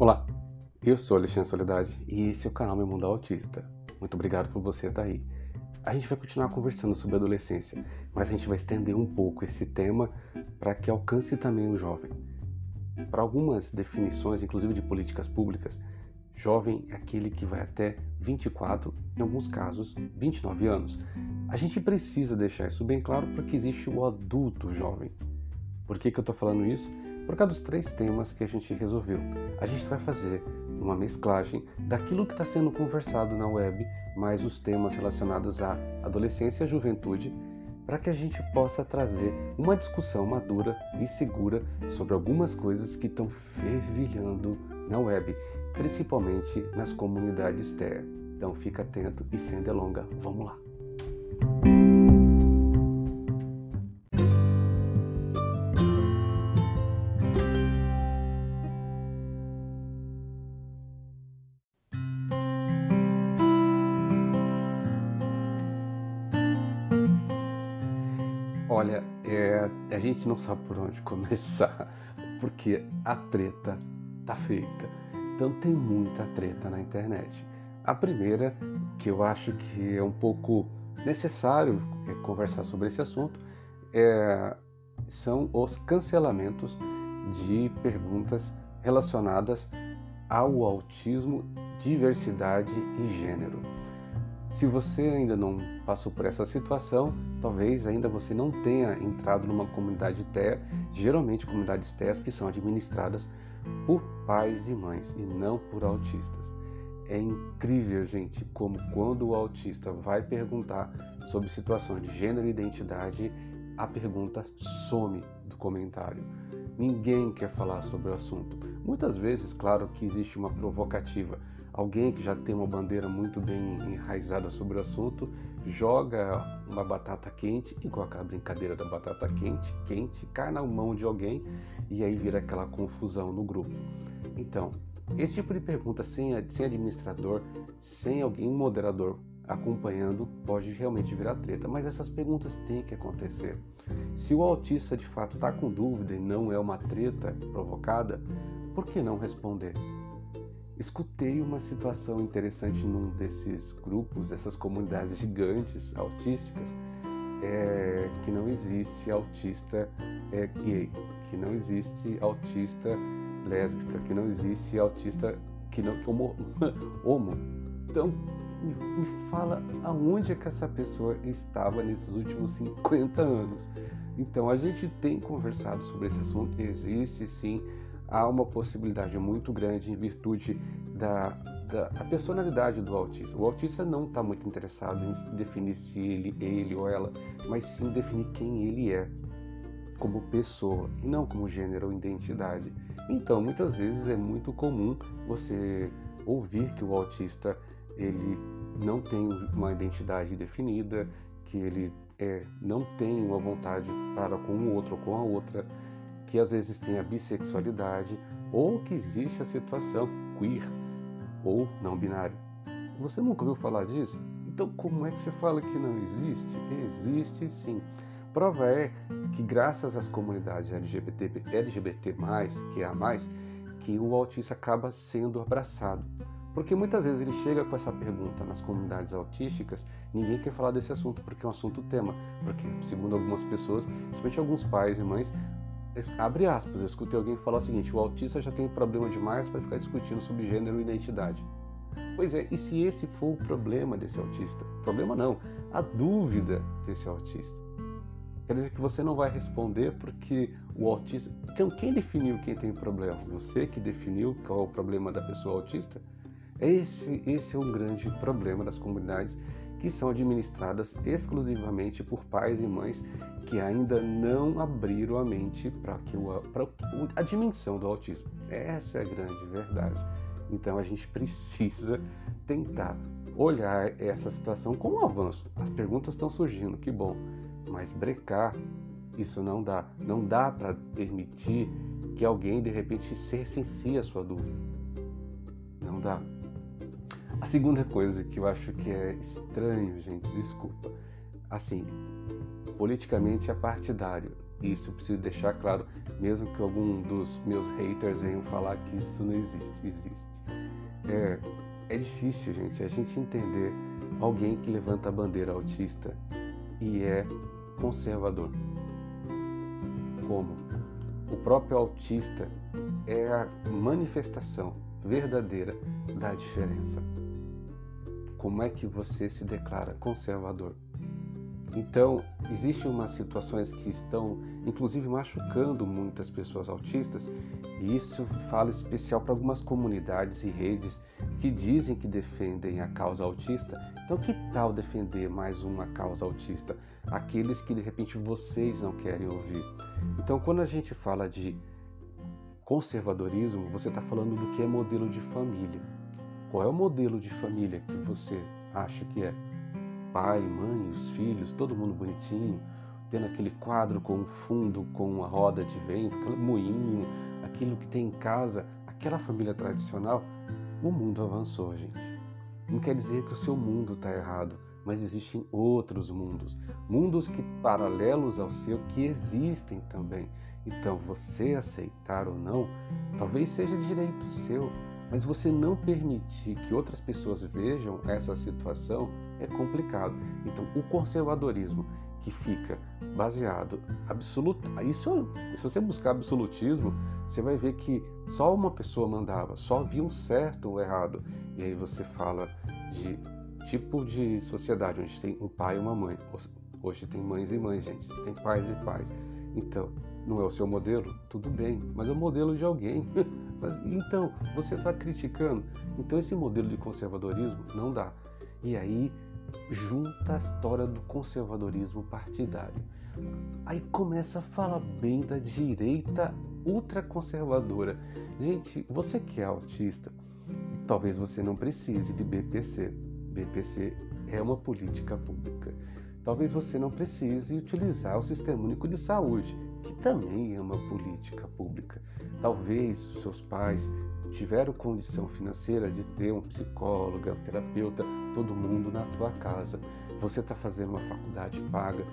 Olá, eu sou Alexandre Soledade e esse é o canal Meu Mundo Autista. Muito obrigado por você estar aí. A gente vai continuar conversando sobre adolescência, mas a gente vai estender um pouco esse tema para que alcance também o jovem. Para algumas definições, inclusive de políticas públicas, jovem é aquele que vai até 24, em alguns casos 29 anos. A gente precisa deixar isso bem claro porque existe o adulto jovem. Por que, que eu estou falando isso? Por causa dos três temas que a gente resolveu. A gente vai fazer uma mesclagem daquilo que está sendo conversado na web, mais os temas relacionados à adolescência e à juventude, para que a gente possa trazer uma discussão madura e segura sobre algumas coisas que estão fervilhando na web, principalmente nas comunidades TER. Então fica atento e sem delonga, vamos lá! Gente não sabe por onde começar, porque a treta tá feita. Então tem muita treta na internet. A primeira, que eu acho que é um pouco necessário é, conversar sobre esse assunto, é, são os cancelamentos de perguntas relacionadas ao autismo, diversidade e gênero. Se você ainda não passou por essa situação, talvez ainda você não tenha entrado numa comunidade TEA, geralmente comunidades TEAs que são administradas por pais e mães e não por autistas. É incrível, gente, como quando o autista vai perguntar sobre situações de gênero e identidade, a pergunta some do comentário. Ninguém quer falar sobre o assunto. Muitas vezes, claro que existe uma provocativa alguém que já tem uma bandeira muito bem enraizada sobre o assunto joga uma batata quente, igual aquela brincadeira da batata quente, quente, cai na mão de alguém e aí vira aquela confusão no grupo. Então, esse tipo de pergunta sem, sem administrador, sem alguém, moderador acompanhando, pode realmente virar treta, mas essas perguntas têm que acontecer. Se o autista de fato está com dúvida e não é uma treta provocada, por que não responder? Escutei uma situação interessante num desses grupos, dessas comunidades gigantes autísticas, é, que não existe autista é, gay, que não existe autista lésbica, que não existe autista que não homo, homo. Então me, me fala aonde é que essa pessoa estava nesses últimos 50 anos. Então a gente tem conversado sobre esse assunto, existe sim há uma possibilidade muito grande em virtude da, da, da personalidade do autista. O autista não está muito interessado em definir se ele, ele ou ela, mas sim definir quem ele é como pessoa e não como gênero ou identidade. Então, muitas vezes é muito comum você ouvir que o autista ele não tem uma identidade definida, que ele é, não tem uma vontade para com o outro ou com a outra, que às vezes tem a bissexualidade ou que existe a situação queer ou não binário. Você nunca ouviu falar disso? Então, como é que você fala que não existe? Existe sim. Prova é que, graças às comunidades LGBT, LGBT, que é a mais, que o autista acaba sendo abraçado. Porque muitas vezes ele chega com essa pergunta nas comunidades autísticas, ninguém quer falar desse assunto porque é um assunto tema. Porque, segundo algumas pessoas, principalmente alguns pais e mães, abre aspas, escutei alguém falar o seguinte: o autista já tem problema demais para ficar discutindo sobre gênero e identidade. Pois é, e se esse for o problema desse autista? Problema não, a dúvida desse autista. Quer dizer que você não vai responder porque o autista. Então, quem definiu quem tem problema? Você que definiu qual é o problema da pessoa autista? Esse, esse é um grande problema das comunidades que são administradas exclusivamente por pais e mães que ainda não abriram a mente para a dimensão do autismo. Essa é a grande verdade. Então a gente precisa tentar olhar essa situação com um avanço. As perguntas estão surgindo, que bom, mas brecar isso não dá. Não dá para permitir que alguém de repente se a sua dúvida. Não dá. A segunda coisa que eu acho que é estranho, gente, desculpa. Assim, politicamente é partidário. Isso eu preciso deixar claro, mesmo que algum dos meus haters venham falar que isso não existe. Existe. É, é difícil, gente, a gente entender alguém que levanta a bandeira autista e é conservador. Como? O próprio autista é a manifestação verdadeira da diferença. Como é que você se declara conservador? Então, existem umas situações que estão, inclusive, machucando muitas pessoas autistas, e isso fala especial para algumas comunidades e redes que dizem que defendem a causa autista. Então, que tal defender mais uma causa autista? Aqueles que de repente vocês não querem ouvir. Então, quando a gente fala de conservadorismo, você está falando do que é modelo de família. Qual é o modelo de família que você acha que é? pai, mãe, os filhos, todo mundo bonitinho, tendo aquele quadro com um fundo, com uma roda de vento, aquele moinho, aquilo que tem em casa, aquela família tradicional, o mundo avançou, gente. Não quer dizer que o seu mundo está errado, mas existem outros mundos, mundos que paralelos ao seu que existem também. Então, você aceitar ou não, talvez seja direito seu, mas você não permitir que outras pessoas vejam essa situação é complicado. Então, o conservadorismo que fica baseado absoluto, isso se você buscar absolutismo, você vai ver que só uma pessoa mandava, só havia um certo ou errado. E aí você fala de tipo de sociedade onde tem um pai e uma mãe. Hoje tem mães e mães, gente, tem pais e pais. Então, não é o seu modelo? Tudo bem, mas é o modelo de alguém. Mas, então, você está criticando. Então, esse modelo de conservadorismo não dá. E aí, junta a história do conservadorismo partidário. Aí começa a falar bem da direita ultraconservadora. Gente, você que é autista, talvez você não precise de BPC. BPC é uma política pública. Talvez você não precise utilizar o Sistema Único de Saúde, que também é uma política pública. Talvez seus pais tiveram condição financeira de ter um psicólogo, um terapeuta, todo mundo na tua casa. Você está fazendo uma faculdade paga.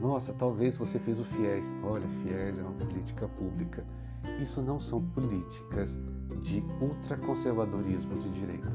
Nossa, talvez você fez o FIES. Olha, FIES é uma política pública. Isso não são políticas de ultraconservadorismo de direita.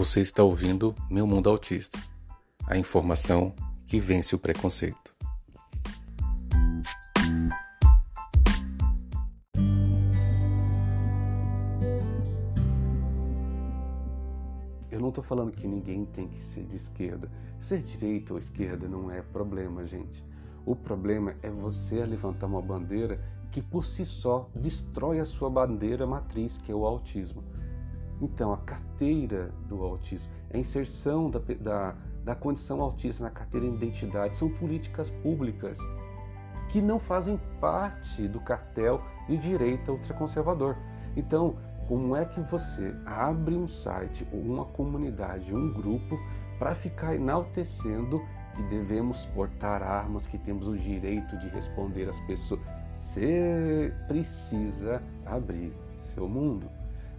Você está ouvindo Meu Mundo Autista a informação que vence o preconceito. Eu não estou falando que ninguém tem que ser de esquerda. Ser direita ou esquerda não é problema, gente. O problema é você levantar uma bandeira que por si só destrói a sua bandeira matriz, que é o autismo. Então, a carteira do autismo, a inserção da, da, da condição autista na carteira de identidade são políticas públicas que não fazem parte do cartel de direita ultraconservador. Então, como é que você abre um site ou uma comunidade, um grupo, para ficar enaltecendo que devemos portar armas, que temos o direito de responder às pessoas? Você precisa abrir seu mundo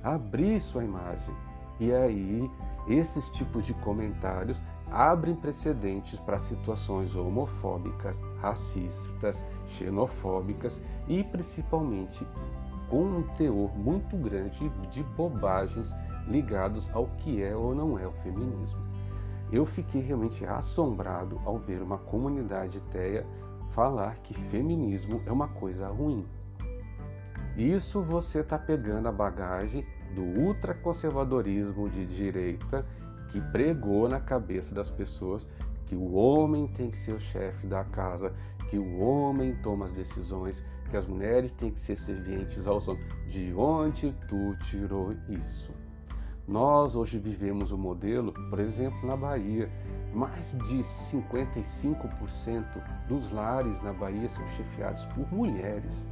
abrir sua imagem. E aí, esses tipos de comentários abrem precedentes para situações homofóbicas, racistas, xenofóbicas e principalmente com um teor muito grande de bobagens ligados ao que é ou não é o feminismo. Eu fiquei realmente assombrado ao ver uma comunidade teia falar que feminismo é uma coisa ruim. Isso você está pegando a bagagem do ultraconservadorismo de direita que pregou na cabeça das pessoas que o homem tem que ser o chefe da casa, que o homem toma as decisões, que as mulheres têm que ser servientes aos homens. De onde tu tirou isso? Nós hoje vivemos o um modelo, por exemplo, na Bahia. Mais de 55% dos lares na Bahia são chefiados por mulheres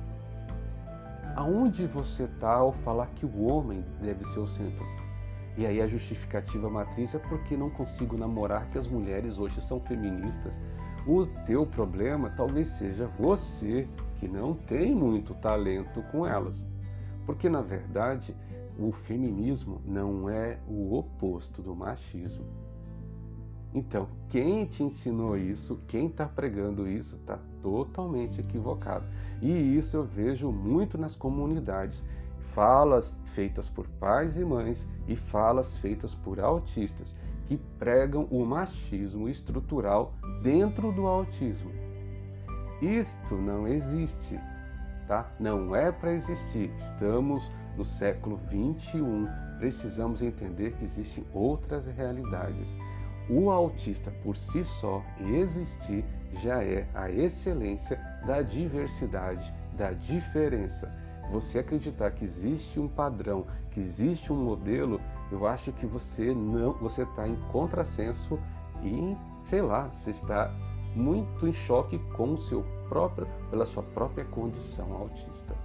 aonde você está ao falar que o homem deve ser o centro? E aí a justificativa matriz é porque não consigo namorar que as mulheres hoje são feministas. O teu problema talvez seja você que não tem muito talento com elas. Porque na verdade, o feminismo não é o oposto do machismo. Então, quem te ensinou isso, quem está pregando isso, está totalmente equivocado. E isso eu vejo muito nas comunidades. Falas feitas por pais e mães e falas feitas por autistas que pregam o machismo estrutural dentro do autismo. Isto não existe, tá? Não é para existir. Estamos no século 21. Precisamos entender que existem outras realidades. O autista por si só existir já é a excelência da diversidade, da diferença. Você acreditar que existe um padrão, que existe um modelo, eu acho que você não, você está em contrassenso e sei lá, você está muito em choque com seu próprio, pela sua própria condição autista.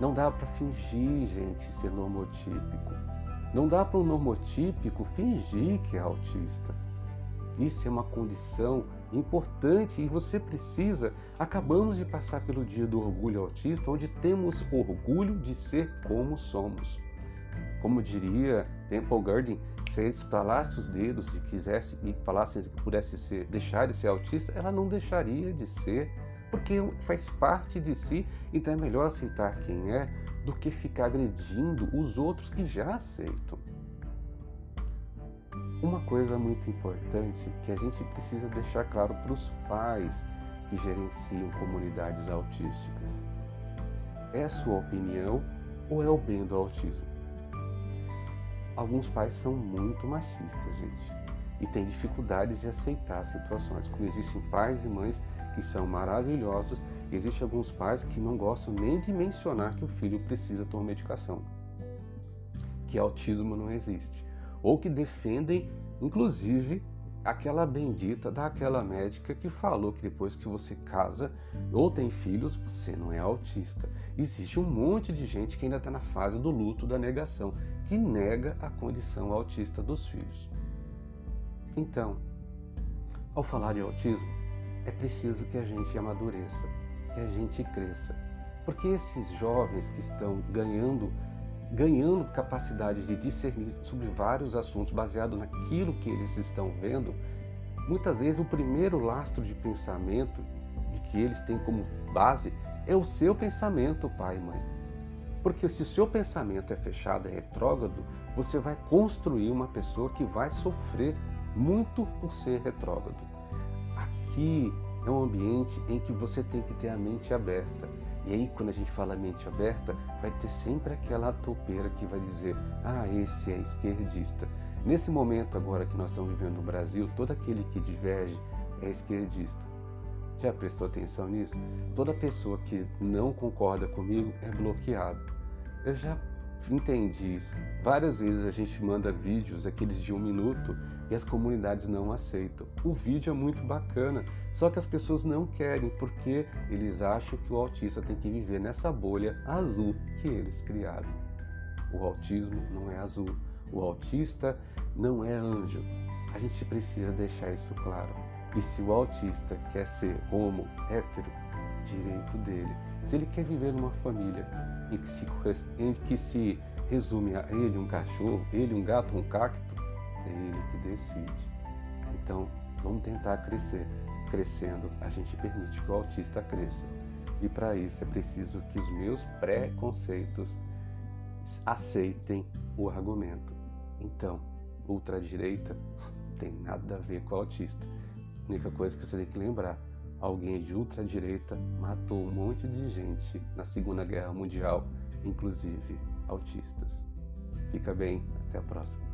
Não dá para fingir, gente, ser normotípico. Não dá para um normotípico fingir que é autista. Isso é uma condição importante e você precisa. Acabamos de passar pelo dia do orgulho autista, onde temos orgulho de ser como somos. Como diria Temple Garden, se estalasse os dedos e quisesse e falasse que pudesse ser, deixar de ser autista, ela não deixaria de ser, porque faz parte de si. Então é melhor aceitar quem é do que ficar agredindo os outros que já aceitam. Uma coisa muito importante que a gente precisa deixar claro para os pais que gerenciam comunidades autísticas. É a sua opinião ou é o bem do autismo? Alguns pais são muito machistas, gente, e têm dificuldades de aceitar situações, como existem pais e mães que são maravilhosos Existem alguns pais que não gostam nem de mencionar que o filho precisa tomar medicação, que autismo não existe, ou que defendem, inclusive, aquela bendita daquela médica que falou que depois que você casa ou tem filhos, você não é autista. Existe um monte de gente que ainda está na fase do luto da negação, que nega a condição autista dos filhos. Então, ao falar de autismo, é preciso que a gente amadureça que a gente cresça. Porque esses jovens que estão ganhando ganhando capacidade de discernir sobre vários assuntos baseado naquilo que eles estão vendo, muitas vezes o primeiro lastro de pensamento de que eles têm como base é o seu pensamento, pai e mãe. Porque se o seu pensamento é fechado, é retrógrado, você vai construir uma pessoa que vai sofrer muito por ser retrógrado. Aqui é um ambiente em que você tem que ter a mente aberta. E aí, quando a gente fala mente aberta, vai ter sempre aquela topeira que vai dizer: ah, esse é esquerdista. Nesse momento agora que nós estamos vivendo no Brasil, todo aquele que diverge é esquerdista. Já prestou atenção nisso? Toda pessoa que não concorda comigo é bloqueado. Eu já entendi isso. Várias vezes a gente manda vídeos, aqueles de um minuto, e as comunidades não aceitam. O vídeo é muito bacana, só que as pessoas não querem porque eles acham que o autista tem que viver nessa bolha azul que eles criaram. O autismo não é azul, o autista não é anjo. A gente precisa deixar isso claro. E se o autista quer ser homo, hétero, direito dele. Se ele quer viver numa família em que se, em que se resume a ele um cachorro, ele um gato, um cacto, é ele que decide. Então, vamos tentar crescer. Crescendo, a gente permite que o autista cresça. E para isso é preciso que os meus preconceitos aceitem o argumento. Então, ultradireita tem nada a ver com o autista. A única coisa que você tem que lembrar, alguém de ultradireita matou um monte de gente na Segunda Guerra Mundial, inclusive autistas. Fica bem, até a próxima.